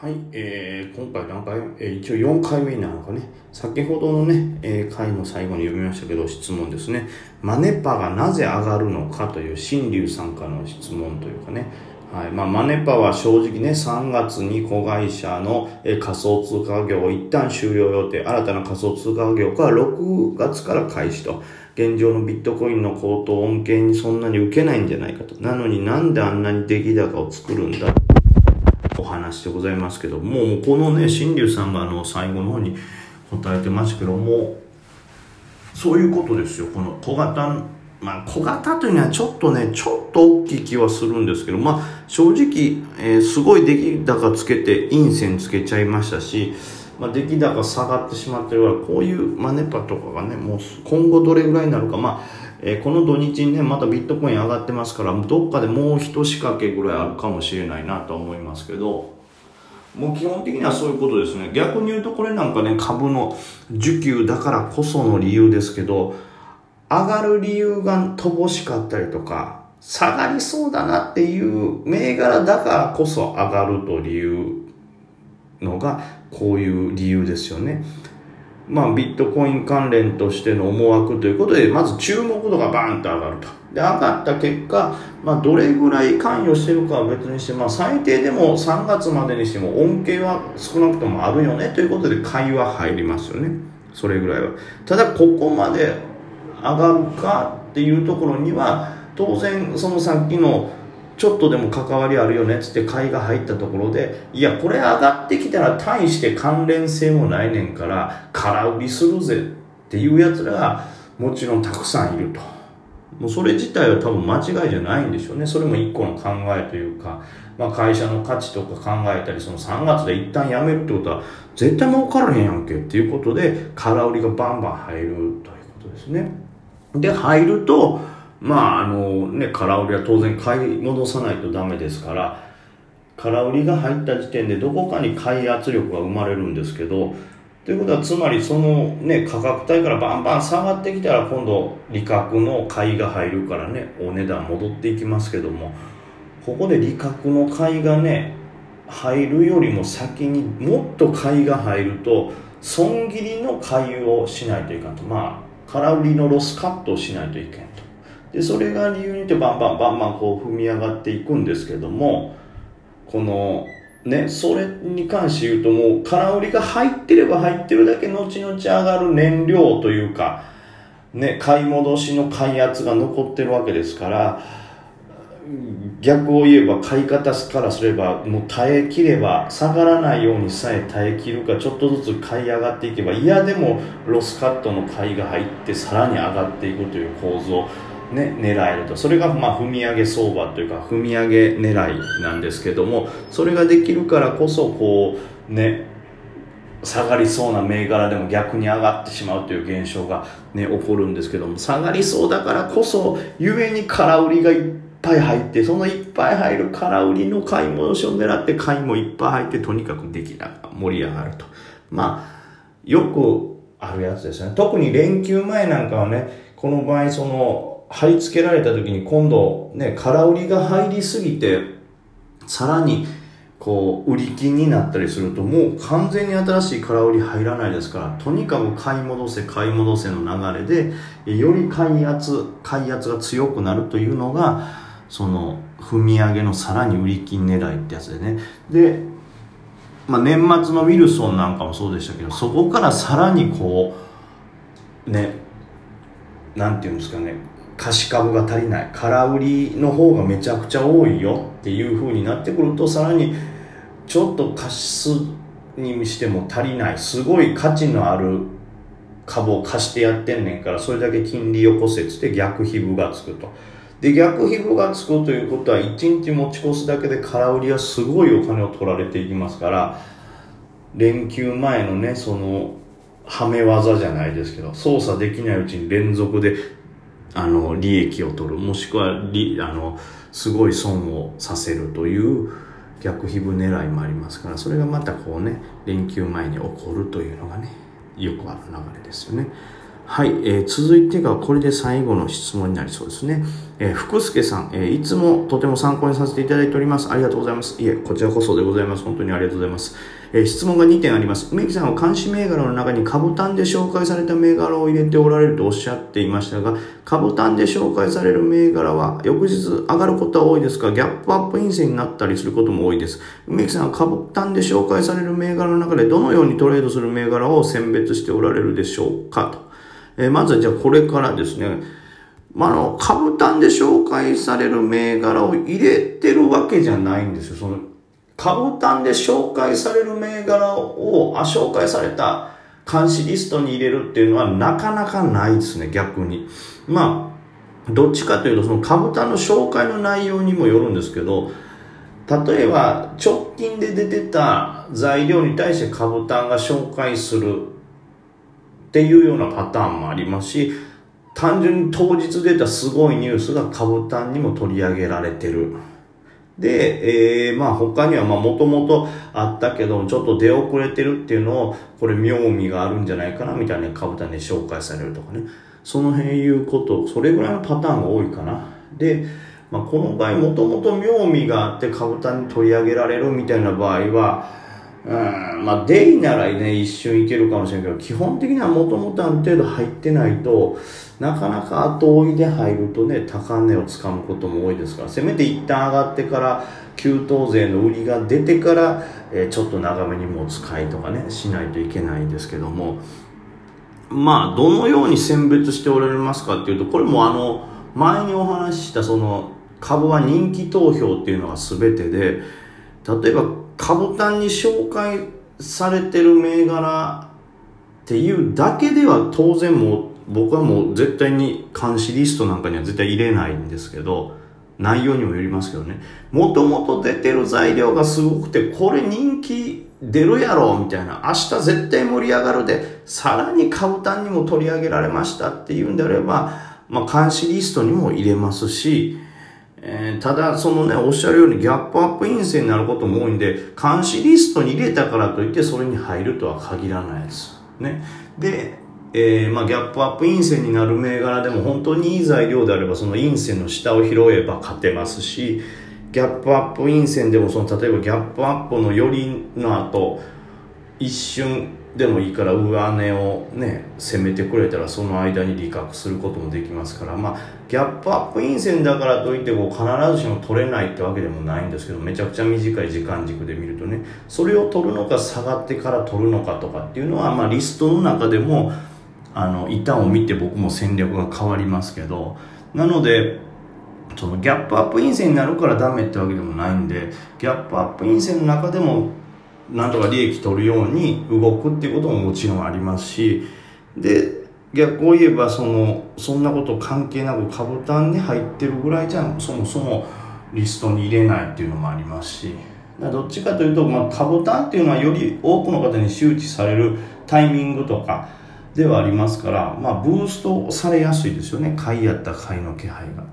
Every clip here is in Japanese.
はい、えー、今回何回、えー、一応4回目になのかね、先ほどのね、えー、回の最後に読みましたけど、質問ですね。マネパがなぜ上がるのかという新竜さんからの質問というかね、はい。まあ、マネパは正直ね、3月に子会社の、えー、仮想通貨業を一旦終了予定、新たな仮想通貨業か6月から開始と。現状のビットコインの高騰恩恵にそんなに受けないんじゃないかと。なのになんであんなに出来高を作るんだ話でございますけどもうこのね新竜さんがあの最後の方に答えてましたけどもそういうことですよ。この小型まあ小型というのはちょっとねちょっと大きい気はするんですけどまあ正直、えー、すごい出来高つけて陰線つけちゃいましたしまあ、出来高下がってしまってるからこういうマネパとかがねもう今後どれぐらいになるか。まあえー、この土日にね、またビットコイン上がってますから、どっかでもう一仕掛けぐらいあるかもしれないなと思いますけど、もう基本的にはそういうことですね。逆に言うとこれなんかね、株の需給だからこその理由ですけど、上がる理由が乏しかったりとか、下がりそうだなっていう銘柄だからこそ上がると理由のが、こういう理由ですよね。まあ、ビットコイン関連としての思惑ということで、まず注目度がバーンと上がると。で、上がった結果、まあ、どれぐらい関与してるかは別にして、まあ、最低でも3月までにしても恩恵は少なくともあるよねということで、買いは入りますよね。それぐらいは。ただ、ここまで上がるかっていうところには、当然、そのさっきのちょっとでも関わりあるよねっつって買いが入ったところでいやこれ上がってきたら大して関連性もないねんから空売りするぜっていうやつらがもちろんたくさんいると。もうそれ自体は多分間違いじゃないんでしょうね。それも一個の考えというか、まあ、会社の価値とか考えたりその3月で一旦やめるってことは絶対儲からへんやんけっていうことで空売りがバンバン入るということですね。で入るとまああのね空売りは当然買い戻さないとダメですから空売りが入った時点でどこかに買い圧力が生まれるんですけどということはつまりそのね価格帯からバンバン下がってきたら今度利確の買いが入るからねお値段戻っていきますけどもここで利確の買いがね入るよりも先にもっと買いが入ると損切りの買いをしないといかんと。まあ空売りのロスカットをしないといけんと。でそれが理由にってバンバンバンバンこう踏み上がっていくんですけどもこのねそれに関して言うともう空売りが入ってれば入ってるだけ後々上がる燃料というかね買い戻しの買い圧が残ってるわけですから逆を言えば買い方からすればもう耐えきれば下がらないようにさえ耐えきるかちょっとずつ買い上がっていけばいやでもロスカットの買いが入ってさらに上がっていくという構造ね、狙えると。それがまあ踏み上げ相場というか踏み上げ狙いなんですけどもそれができるからこそこうね下がりそうな銘柄でも逆に上がってしまうという現象が、ね、起こるんですけども下がりそうだからこそゆえに空売りがいっぱい入ってそのいっぱい入る空売りの買い戻しを狙って買いもいっぱい入ってとにかくできな盛り上がると。まあよくあるやつですね。特に連休前なんかはねこの場合その貼り付けられた時に今度ね、空売りが入りすぎて、さらにこう、売り金になったりするともう完全に新しい空売り入らないですから、とにかく買い戻せ、買い戻せの流れで、より買い圧、買い圧が強くなるというのが、その、踏み上げのさらに売り金狙いってやつでね。で、まあ、年末のウィルソンなんかもそうでしたけど、そこからさらにこう、ね、なんていうんですかね、貸し株が足りない。空売りの方がめちゃくちゃ多いよっていう風になってくるとさらにちょっと貸すにしても足りない。すごい価値のある株を貸してやってんねんからそれだけ金利よこせっつって逆皮膚がつくと。で逆皮膚がつくということは1日持ち越すだけで空売りはすごいお金を取られていきますから連休前のねそのはめ技じゃないですけど操作できないうちに連続であの利益を取るもしくはりあのすごい損をさせるという逆皮膚狙いもありますからそれがまたこうね連休前に起こるというのがねよくある流れですよねはい、えー、続いてがこれで最後の質問になりそうですね。えー、福助さん、えー、いつもとても参考にさせていただいております。ありがとうございます。いえ、こちらこそでございます。本当にありがとうございます。えー、質問が2点あります。梅木さんは監視銘柄の中に株単で紹介された銘柄を入れておられるとおっしゃっていましたが、株単で紹介される銘柄は翌日上がることは多いですが、ギャップアップ陰線になったりすることも多いです。梅木さんは株単で紹介される銘柄の中でどのようにトレードする銘柄を選別しておられるでしょうか？と。えー、まずはじゃあこれからですね、まあ、あの、株単で紹介される銘柄を入れてるわけじゃないんですよ。その、株単で紹介される銘柄を、あ、紹介された監視リストに入れるっていうのはなかなかないですね、逆に。まあ、どっちかというと、その株単の紹介の内容にもよるんですけど、例えば、直近で出てた材料に対して株単が紹介するっていうようなパターンもありますし、単純に当日出たすごいニュースが株単にも取り上げられてる。で、えー、まあ他にはまあもともとあったけど、ちょっと出遅れてるっていうのを、これ妙味があるんじゃないかなみたいな株単で紹介されるとかね。その辺いうこと、それぐらいのパターンが多いかな。で、まあこの場合もともと妙味があって株単に取り上げられるみたいな場合は、うん、まあ、デイならね、一瞬いけるかもしれんけど、基本的にはもともとある程度入ってないと、なかなか後追いで入るとね、高値をつかむことも多いですから、せめて一旦上がってから、給湯税の売りが出てから、えー、ちょっと長めに持つ買いとかね、しないといけないんですけども、まあ、どのように選別しておられますかっていうと、これもあの、前にお話ししたその、株は人気投票っていうのが全てで、例えば株単に紹介されてる銘柄っていうだけでは当然もう僕はもう絶対に監視リストなんかには絶対入れないんですけど内容にもよりますけどね。もともと出てる材料がすごくてこれ人気出るやろみたいな。明日絶対盛り上がるで。さらに株単にも取り上げられましたっていうんであれば、まあ、監視リストにも入れますしえー、ただ、そのね、おっしゃるようにギャップアップ陰性になることも多いんで、監視リストに入れたからといってそれに入るとは限らないです。ね。で、えー、まあ、ギャップアップ陰線になる銘柄でも本当にいい材料であればその陰線の下を拾えば勝てますし、ギャップアップ陰線でもその例えばギャップアップの寄りの後、一瞬でもいいから上値をね攻めてくれたらその間に利確することもできますからまあギャップアップ陰線だからといってこう必ずしも取れないってわけでもないんですけどめちゃくちゃ短い時間軸で見るとねそれを取るのか下がってから取るのかとかっていうのはまあリストの中でもあの板を見て僕も戦略が変わりますけどなのでそのギャップアップ陰線になるからダメってわけでもないんでギャップアップ陰線の中でもなんとか利益取るように動くっていうことももちろんありますしで逆を言えばそのそんなこと関係なく株単に入ってるぐらいじゃそもそもリストに入れないっていうのもありますしどっちかというと、まあ、株単っていうのはより多くの方に周知されるタイミングとかではありますから、まあ、ブーストされやすいですよね。買いやった買いの気配が。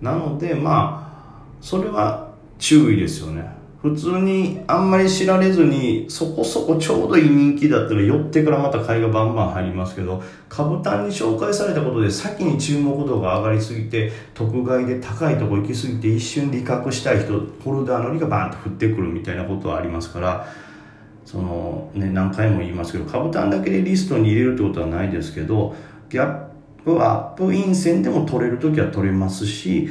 なのでまあそれは注意ですよね。普通にあんまり知られずにそこそこちょうどいい人気だったら寄ってからまた買いがバンバン入りますけど株単に紹介されたことで先に注目度が上がりすぎて特買で高いとこ行きすぎて一瞬利確したい人ホルダーのりがバンと降ってくるみたいなことはありますからそのね何回も言いますけど株単だけでリストに入れるってことはないですけどギャップアップイン線でも取れる時は取れますし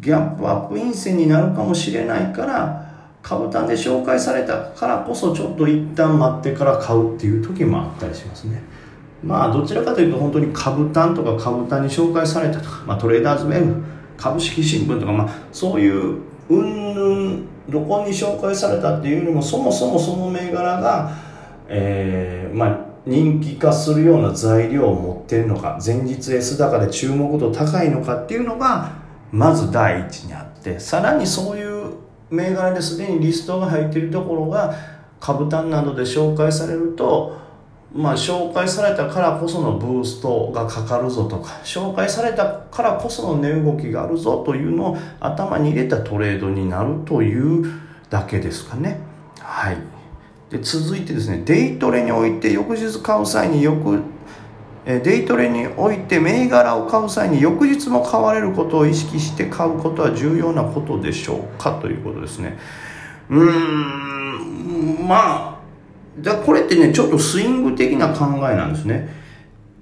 ギャップアップイン線になるかもしれないから株単で紹介されたからこそちょっと一旦待ってから買うっていう時もあったりしますね。まあどちらかというと本当に株単とか株単に紹介されたとか、まあ、トレーダーズウェブ株式新聞とか、まあ、そういううんぬんどこに紹介されたっていうよりもそもそもその銘柄が、えー、まあ人気化するような材料を持ってるのか前日 S 高で注目度高いのかっていうのがまず第一にあってさらにそういう銘柄ですでにリストが入っているところが株単などで紹介されるとまあ紹介されたからこそのブーストがかかるぞとか紹介されたからこその値動きがあるぞというのを頭に入れたトレードになるというだけですかね。はい。で続いてですねデイトレにおいて翌日買う際によくデイトレにおいて銘柄を買う際に翌日も買われることを意識して買うことは重要なことでしょうかということですね。うーんまあじゃこれってねちょっとスイング的な考えなんですね。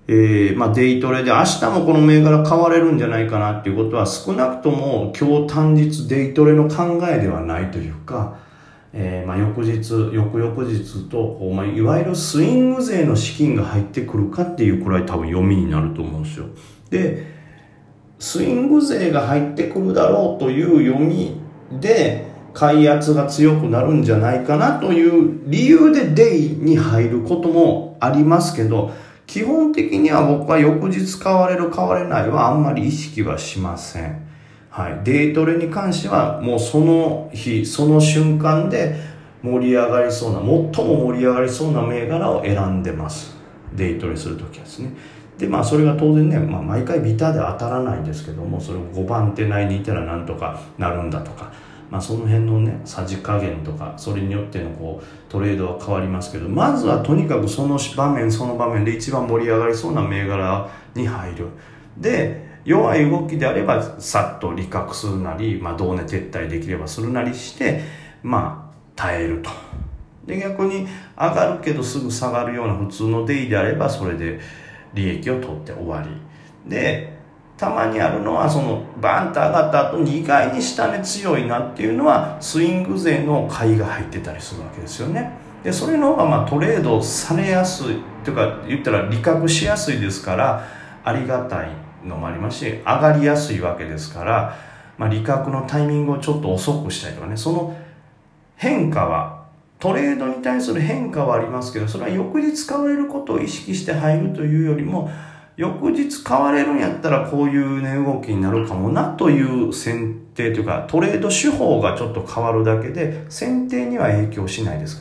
えー、まあ、デイトレで明日もこの銘柄買われるんじゃないかなっていうことは少なくとも今日単日デイトレの考えではないというか、えー、まあ、翌日翌々日とこう、まあ、いわゆるスイング税の資金が入ってくるかっていうくらい多分読みになると思うんですよでスイング税が入ってくるだろうという読みで買い圧が強くなるんじゃないかなという理由でデイに入ることもありますけど基本的には僕は翌日買われる買われないはあんまり意識はしません。はい。デイトレに関してはもうその日、その瞬間で盛り上がりそうな、最も盛り上がりそうな銘柄を選んでます。デイトレするときはですね。で、まあそれが当然ね、まあ毎回ビターで当たらないんですけども、それを5番手内にいたらなんとかなるんだとか、まあ、その辺のねさじ加減とかそれによってのこうトレードは変わりますけどまずはとにかくその場面その場面で一番盛り上がりそうな銘柄に入るで弱い動きであればさっと利確するなり、まあ、同値撤退できればするなりしてまあ耐えると。で逆に上がるけどすぐ下がるような普通のデイであればそれで利益を取って終わり。でたまにあるのはそのバンと上がった後に意外に下値強いなっていうのはスイング税の買いが入ってたりするわけですよね。でそれの方がまあトレードされやすい。というか言ったら利確しやすいですからありがたい。のもありますし上がりやすいわけですから、まあ、利確のタイミングをちょっと遅くしたりとかねその変化はトレードに対する変化はありますけどそれは翌日使われることを意識して入るというよりも翌日買われるんやったらこういう値動きになるかもなという選定というかトレード手法がちょっと変わるだけで選定には影響しないです